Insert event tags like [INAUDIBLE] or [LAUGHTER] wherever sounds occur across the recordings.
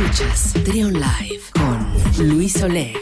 Escuchas Trion Live con Luis Oleg.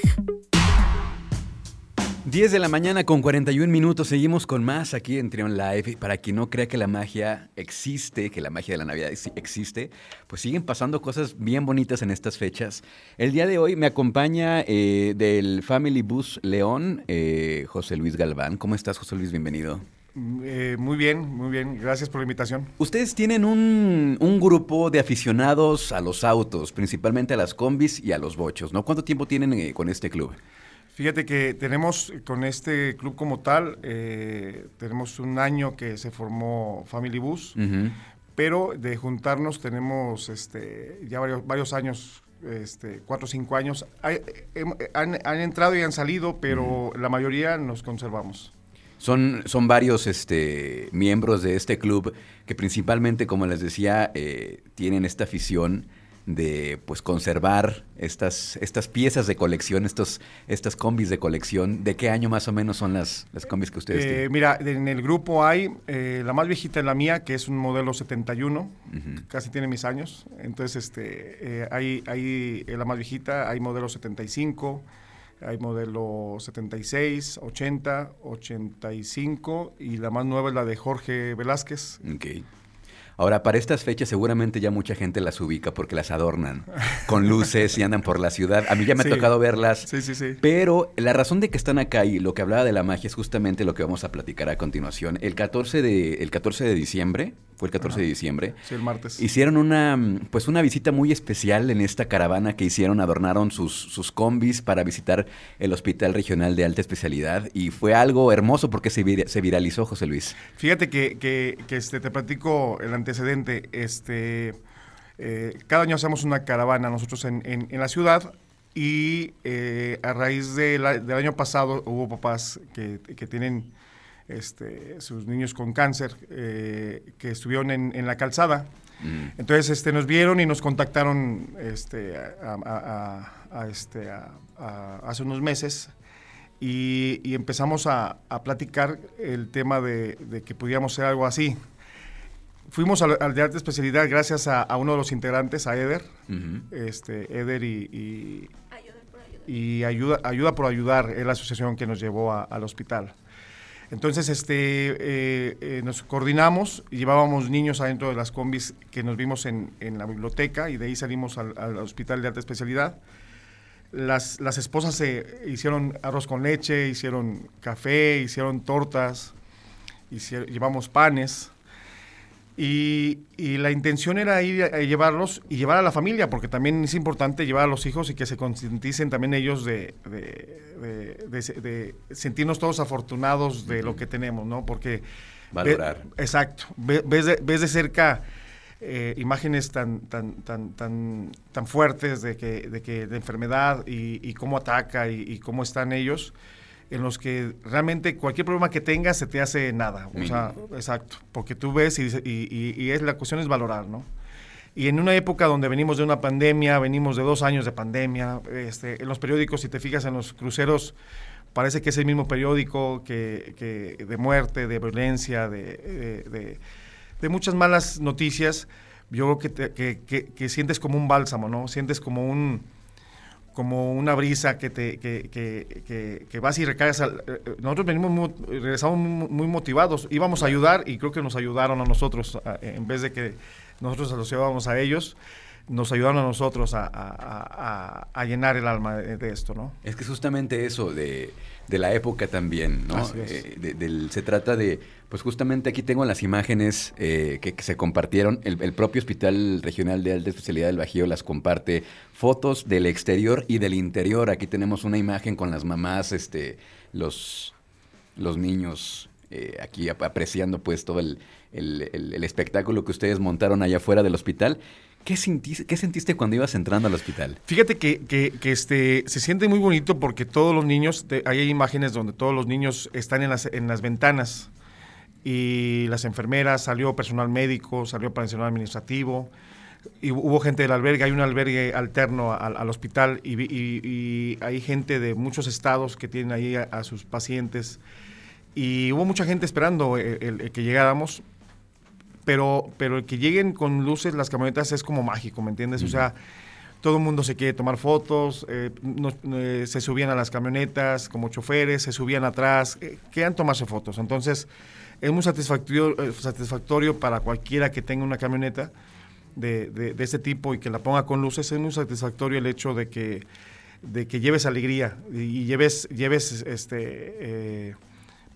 10 de la mañana con 41 minutos. Seguimos con más aquí en Trion Live. Para quien no crea que la magia existe, que la magia de la Navidad existe, pues siguen pasando cosas bien bonitas en estas fechas. El día de hoy me acompaña eh, del Family Bus León, eh, José Luis Galván. ¿Cómo estás, José Luis? Bienvenido. Eh, muy bien, muy bien. Gracias por la invitación. Ustedes tienen un, un, grupo de aficionados a los autos, principalmente a las combis y a los bochos, ¿no? ¿Cuánto tiempo tienen con este club? Fíjate que tenemos con este club como tal, eh, tenemos un año que se formó Family Bus, pero de juntarnos tenemos este, ya varios, varios años, este, cuatro o cinco años. han, entrado y han salido, pero la mayoría nos conservamos. Son, son varios este, miembros de este club que principalmente, como les decía, eh, tienen esta afición de pues conservar estas, estas piezas de colección, estos, estas combis de colección. ¿De qué año más o menos son las, las combis que ustedes eh, tienen? Mira, en el grupo hay, eh, la más viejita es la mía, que es un modelo 71, casi tiene mis años. Entonces, este, eh, hay, hay la más viejita, hay modelo 75, hay modelo 76, 80, 85 y la más nueva es la de Jorge Velázquez. Okay. Ahora, para estas fechas seguramente ya mucha gente las ubica porque las adornan con luces y andan por la ciudad. A mí ya me ha tocado verlas. Sí, sí, sí. Pero la razón de que están acá y lo que hablaba de la magia es justamente lo que vamos a platicar a continuación. El 14 de, el 14 de diciembre, fue el 14 de diciembre. Sí, el martes. Hicieron una, pues una visita muy especial en esta caravana que hicieron, adornaron sus, sus combis para visitar el Hospital Regional de Alta Especialidad y fue algo hermoso porque se, se viralizó, José Luis. Fíjate que, que, que este, te platico el antecedente, este, eh, cada año hacemos una caravana nosotros en, en, la ciudad y eh, a raíz de del año pasado hubo papás que, que tienen este, sus niños con cáncer eh, que estuvieron en, en la calzada. Mm. Entonces este, nos vieron y nos contactaron este, a, a, este, hace unos meses y, y empezamos a, platicar el tema de, de, que pudiéramos hacer algo así. Fuimos al, al de arte especialidad gracias a, uno de los integrantes, a Eder, este, Eder y, y, y ayuda, ayuda por ayudar, es la asociación que nos llevó al hospital. Entonces, este, eh, eh, nos coordinamos llevábamos niños adentro de las combis que nos vimos en, en la biblioteca y de ahí salimos al, al, Hospital de Alta Especialidad. Las, las esposas se hicieron arroz con leche, hicieron café, hicieron tortas, hicieron, llevamos panes. Y, y, la intención era ir a, llevarlos y llevar a la familia, porque también es importante llevar a los hijos y que se concienticen también ellos de, de, de, de, sentirnos todos afortunados de lo que tenemos, ¿no? Porque... Valorar. Ve, exacto. Ve, ves, de, ves de cerca eh, imágenes tan, tan, tan, tan, tan fuertes de que, de que de enfermedad y, y cómo ataca y, y cómo están ellos en los que realmente cualquier problema que tengas se te hace nada. O sea, exacto. Porque tú ves y, y, y, es, la cuestión es valorar, ¿no? Y en una época donde venimos de una pandemia, venimos de dos años de pandemia, este, en los periódicos, si te fijas en los cruceros, parece que es el mismo periódico que, que de muerte, de violencia, de, de, de, de, muchas malas noticias. Yo creo que, te, que, que, que sientes como un bálsamo, ¿no? Sientes como un como una brisa que te que, que, que, que vas y recaes. Al, nosotros venimos muy, regresamos muy, muy, motivados, íbamos a ayudar y creo que nos ayudaron a nosotros, a, en vez de que nosotros asociábamos a ellos, nos ayudaron a nosotros a, a, a llenar el alma de, de, esto, ¿no? Es que justamente eso de, de la época también, ¿no? Eh, de, del, se trata de, pues justamente aquí tengo las imágenes eh, que, que, se compartieron, el, el, propio Hospital Regional de Alta Especialidad del Bajío las comparte, fotos del exterior y del interior, aquí tenemos una imagen con las mamás, este, los, los niños eh, aquí apreciando pues todo el, el, el, el, espectáculo que ustedes montaron allá afuera del hospital. ¿Qué sentiste, ¿Qué sentiste cuando ibas entrando al hospital? Fíjate que, que, que, este, se siente muy bonito porque todos los niños, te, hay imágenes donde todos los niños están en las, en las ventanas y las enfermeras, salió personal médico, salió personal administrativo, y hubo gente del albergue, hay un albergue alterno al, al hospital y, y, y, hay gente de muchos estados que tienen ahí a, a sus pacientes y hubo mucha gente esperando el, el, el que llegáramos pero, pero el que lleguen con luces las camionetas es como mágico, ¿me entiendes? O sea, todo el mundo se quiere tomar fotos, eh, eh, se subían a las camionetas como choferes, se subían atrás, eh, querían tomarse fotos. Entonces, es muy satisfactorio, satisfactorio para cualquiera que tenga una camioneta de, de, este tipo y que la ponga con luces, es muy satisfactorio el hecho de que, de que lleves alegría y lleves, lleves este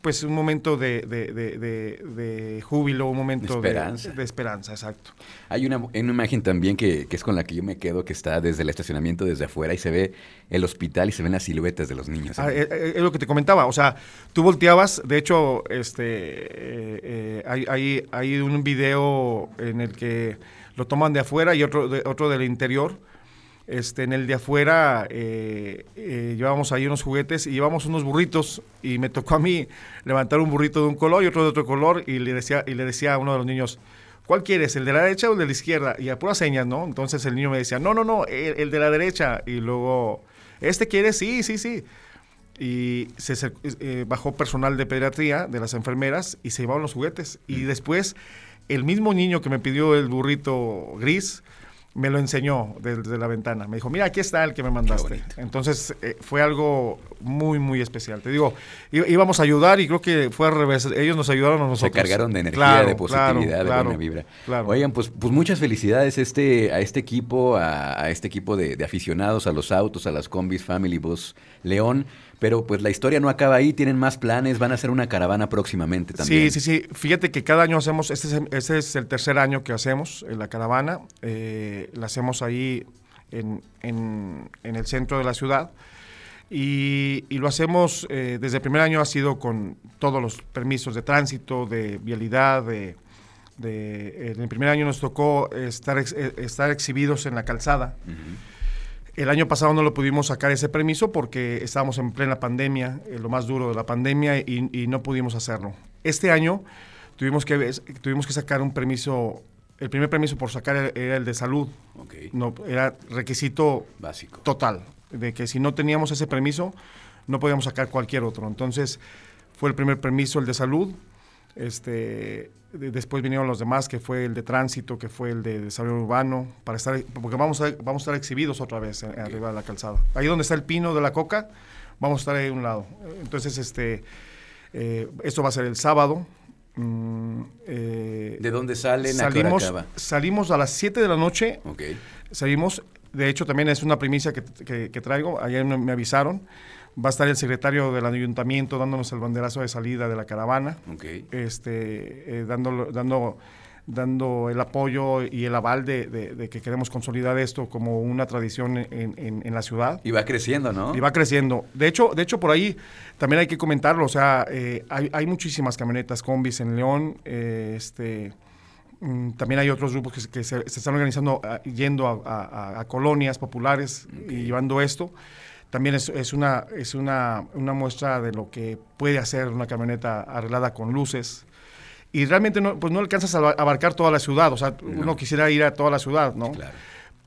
pues un momento de, de, de, júbilo, un momento de esperanza. De, esperanza, exacto. Hay una, una imagen también que, que, es con la que yo me quedo, que está desde el estacionamiento, desde afuera, y se ve el hospital y se ven las siluetas de los niños. Ah, eh, eh, es, lo que te comentaba, o sea, tú volteabas, de hecho, este, eh, hay, hay, hay, un video en el que lo toman de afuera y otro, otro del interior este, en el de afuera eh, eh, llevamos ahí unos juguetes y llevamos unos burritos y me tocó a mí levantar un burrito de un color y otro de otro color y le decía, y le decía a uno de los niños, ¿cuál quieres, el de la derecha o el de la izquierda? Y a puras señas, ¿no? Entonces el niño me decía, no, no, no, el, de la derecha. Y luego, ¿este quiere? Sí, sí, sí. Y se eh, bajó personal de pediatría, de las enfermeras, y se llevaron los juguetes. Y después, el mismo niño que me pidió el burrito gris, me lo enseñó desde la ventana. Me dijo, mira, aquí está el que me mandaste. Entonces eh, fue algo muy, muy especial. Te digo, íbamos a ayudar y creo que fue al revés. Ellos nos ayudaron a nosotros. Se cargaron de energía, de positividad, de buena vibra. Oigan, pues, pues muchas felicidades este, a este equipo, a, este equipo de, de, aficionados a los autos, a las combis Family Bus León. Pero pues la historia no acaba ahí, tienen más planes, van a hacer una caravana próximamente también. Sí, sí, sí. Fíjate que cada año hacemos, este es, este es el tercer año que hacemos en la caravana. Eh, la hacemos ahí en, en, el centro de la ciudad. Y, lo hacemos, eh, desde el primer año ha sido con todos los permisos de tránsito, de vialidad, de, en el primer año nos tocó estar, eh, estar exhibidos en la calzada. El año pasado no lo pudimos sacar ese permiso porque estábamos en plena pandemia, en lo más duro de la pandemia, y, no pudimos hacerlo. Este año tuvimos que, tuvimos que sacar un permiso, el primer permiso por sacar era el de salud. No, era requisito básico. Total, de que si no teníamos ese permiso, no podíamos sacar cualquier otro. Entonces, fue el primer permiso, el de salud. Este, después vinieron los demás, que fue el de tránsito, que fue el de desarrollo urbano, para estar, porque vamos a, vamos a estar exhibidos otra vez arriba de la calzada. Ahí donde está el pino de la coca, vamos a estar ahí a un lado. Entonces, este, eh, esto va a ser el sábado. Mm, eh, ¿De dónde salen? Salimos, a salimos a las 7 de la noche. Salimos, de hecho también es una primicia que, que traigo, ayer me avisaron. Va a estar el secretario del ayuntamiento dándonos el banderazo de salida de la caravana, este, eh, dando, dando, dando el apoyo y el aval de, que queremos consolidar esto como una tradición en, la ciudad. Y va creciendo, ¿no? Y va creciendo. De hecho, de hecho por ahí también hay que comentarlo, o sea, eh, hay, muchísimas camionetas combis en León, eh, este también hay otros grupos que, se, están organizando ah, yendo a, colonias populares y llevando esto también es, es, una, es una, una, muestra de lo que puede hacer una camioneta arreglada con luces. Y realmente no, pues no alcanzas a abarcar toda la ciudad, o sea, uno quisiera ir a toda la ciudad, ¿no? Claro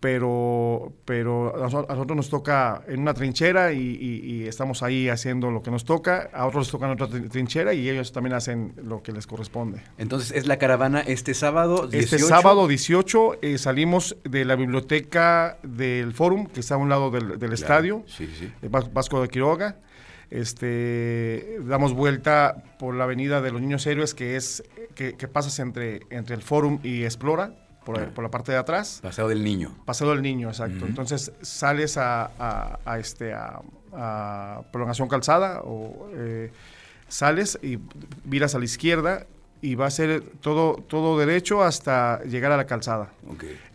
pero, pero a nosotros nos toca en una trinchera y, estamos ahí haciendo lo que nos toca, a otros les toca en otra trinchera y ellos también hacen lo que les corresponde. Entonces, ¿es la caravana este sábado 18? Este sábado 18 eh, salimos de la biblioteca del Fórum, que está a un lado del, estadio, sí, sí. Eh, Vasco de Quiroga. Este, damos vuelta por la avenida de los Niños Héroes, que es que, que pasas entre, entre el Fórum y Explora por, la parte de atrás. Paseo del Niño. Paseo del Niño, exacto. Entonces sales a, este, a, prolongación calzada o eh, sales y miras a la izquierda y va a ser todo, todo derecho hasta llegar a la calzada.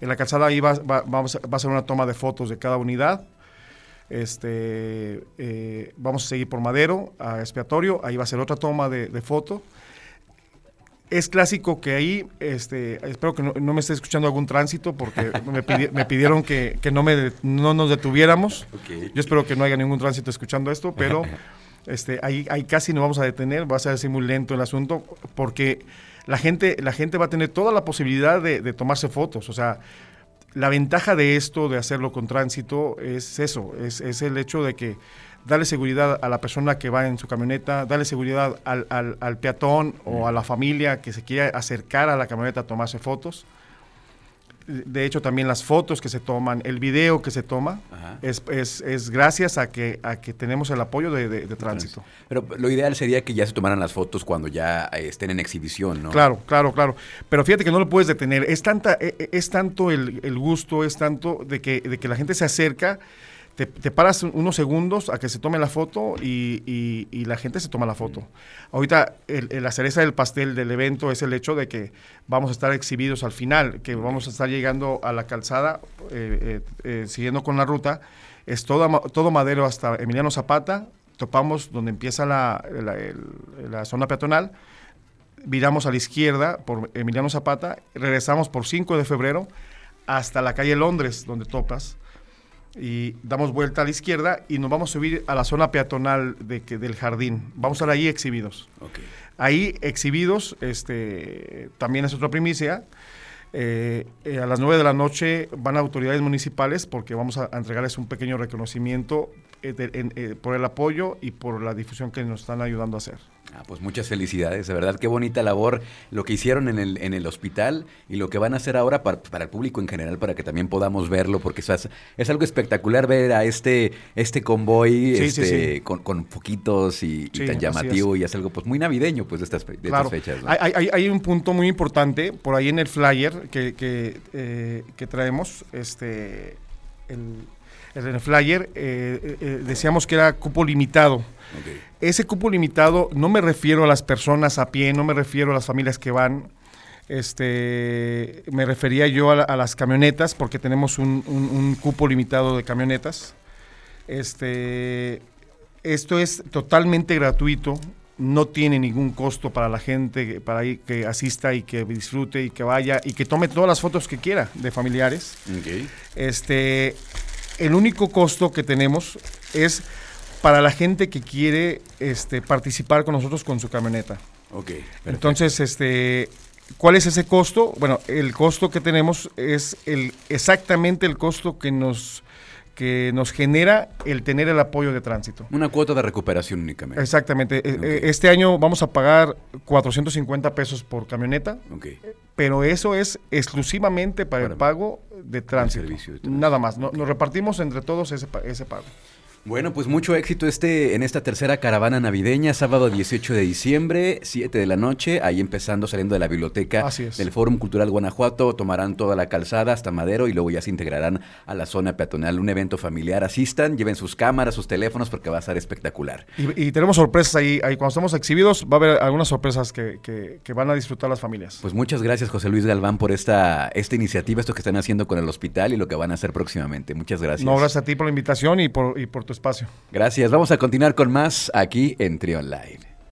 En la calzada ahí va, vamos, va a ser una toma de fotos de cada unidad. Este, eh, vamos a seguir por Madero, a Expiatorio, ahí va a ser otra toma de, de foto es clásico que ahí, este, espero que no, me esté escuchando algún tránsito porque [LAUGHS] me, pidieron que, no, me, no nos detuviéramos. Yo espero que no haya ningún tránsito escuchando esto, pero [LAUGHS] este, ahí, ahí casi no vamos a detener, va a ser así muy lento el asunto porque la gente, la gente va a tener toda la posibilidad de, de tomarse fotos. O sea, la ventaja de esto, de hacerlo con tránsito, es eso, es, es el hecho de que darle seguridad a la persona que va en su camioneta, darle seguridad al, al, peatón o a la familia que se quiere acercar a la camioneta a tomarse fotos. de hecho también las fotos que se toman, el video que se toma, es, es, es, gracias a que, a que tenemos el apoyo de, de, tránsito. Pero lo ideal sería que ya se tomaran las fotos cuando ya eh, estén en exhibición, ¿no? Claro, claro, claro. Pero fíjate que no lo puedes detener. Es, tanta, e, e, es tanto el, el gusto, es tanto de que, de que la gente se acerca te, paras unos segundos a que se tome la foto y, la gente se toma la foto. Ahorita la cereza del pastel del evento es el hecho de que vamos a estar exhibidos al final, que vamos a estar llegando a la calzada, eh, eh, eh, siguiendo con la ruta. Es todo, todo madero hasta Emiliano Zapata, topamos donde empieza la, la zona peatonal, viramos a la izquierda por Emiliano Zapata, regresamos por 5 de febrero hasta la calle Londres, donde topas y damos vuelta a la izquierda y nos vamos a subir a la zona peatonal de, que, del jardín. Vamos a estar ahí exhibidos. Ahí exhibidos, este, también es otra primicia. Eh, eh, a las 9 de la noche van autoridades municipales porque vamos a, entregarles un pequeño reconocimiento eh, por el apoyo y por la difusión que nos están ayudando a hacer. Ah, pues muchas felicidades, de verdad, qué bonita labor lo que hicieron en el, en el hospital y lo que van a hacer ahora para, el público en general, para que también podamos verlo, porque es, es algo espectacular ver a este, este convoy este, Con, con, foquitos y, tan llamativo y es algo pues muy navideño pues de estas, fechas. Hay, hay, un punto muy importante por ahí en el flyer que, que, eh, que traemos, este, el, el flyer, eh, eh, decíamos que era cupo limitado. Ese cupo limitado no me refiero a las personas a pie, no me refiero a las familias que van. Este, me refería yo a, las camionetas porque tenemos un, cupo limitado de camionetas. Este, esto es totalmente gratuito, no tiene ningún costo para la gente para que asista y que disfrute y que vaya y que tome todas las fotos que quiera de familiares. Este, el único costo que tenemos es para la gente que quiere este, participar con nosotros con su camioneta. Ok. Entonces, este, ¿cuál es ese costo? Bueno, el costo que tenemos es el, exactamente el costo que nos que nos genera el tener el apoyo de tránsito. Una cuota de recuperación únicamente. Exactamente. E, e, este año vamos a pagar 450 pesos por camioneta, okay. pero eso es exclusivamente para, el pago de tránsito. Nada más. nos repartimos entre todos ese, ese pago. Bueno, pues mucho éxito este en esta tercera caravana navideña, sábado 18 de diciembre, 7 de la noche, ahí empezando saliendo de la biblioteca del Fórum Cultural Guanajuato, tomarán toda la calzada hasta Madero y luego ya se integrarán a la zona peatonal, un evento familiar. Asistan, lleven sus cámaras, sus teléfonos porque va a ser espectacular. Y, tenemos sorpresas ahí, ahí, cuando estemos exhibidos va a haber algunas sorpresas que, que, van a disfrutar las familias. Pues muchas gracias José Luis Galván por esta, esta iniciativa, esto que están haciendo con el hospital y lo que van a hacer próximamente. Muchas gracias. No, gracias a ti por la invitación y por, y por Gracias. Vamos a continuar con más aquí en Trion Live.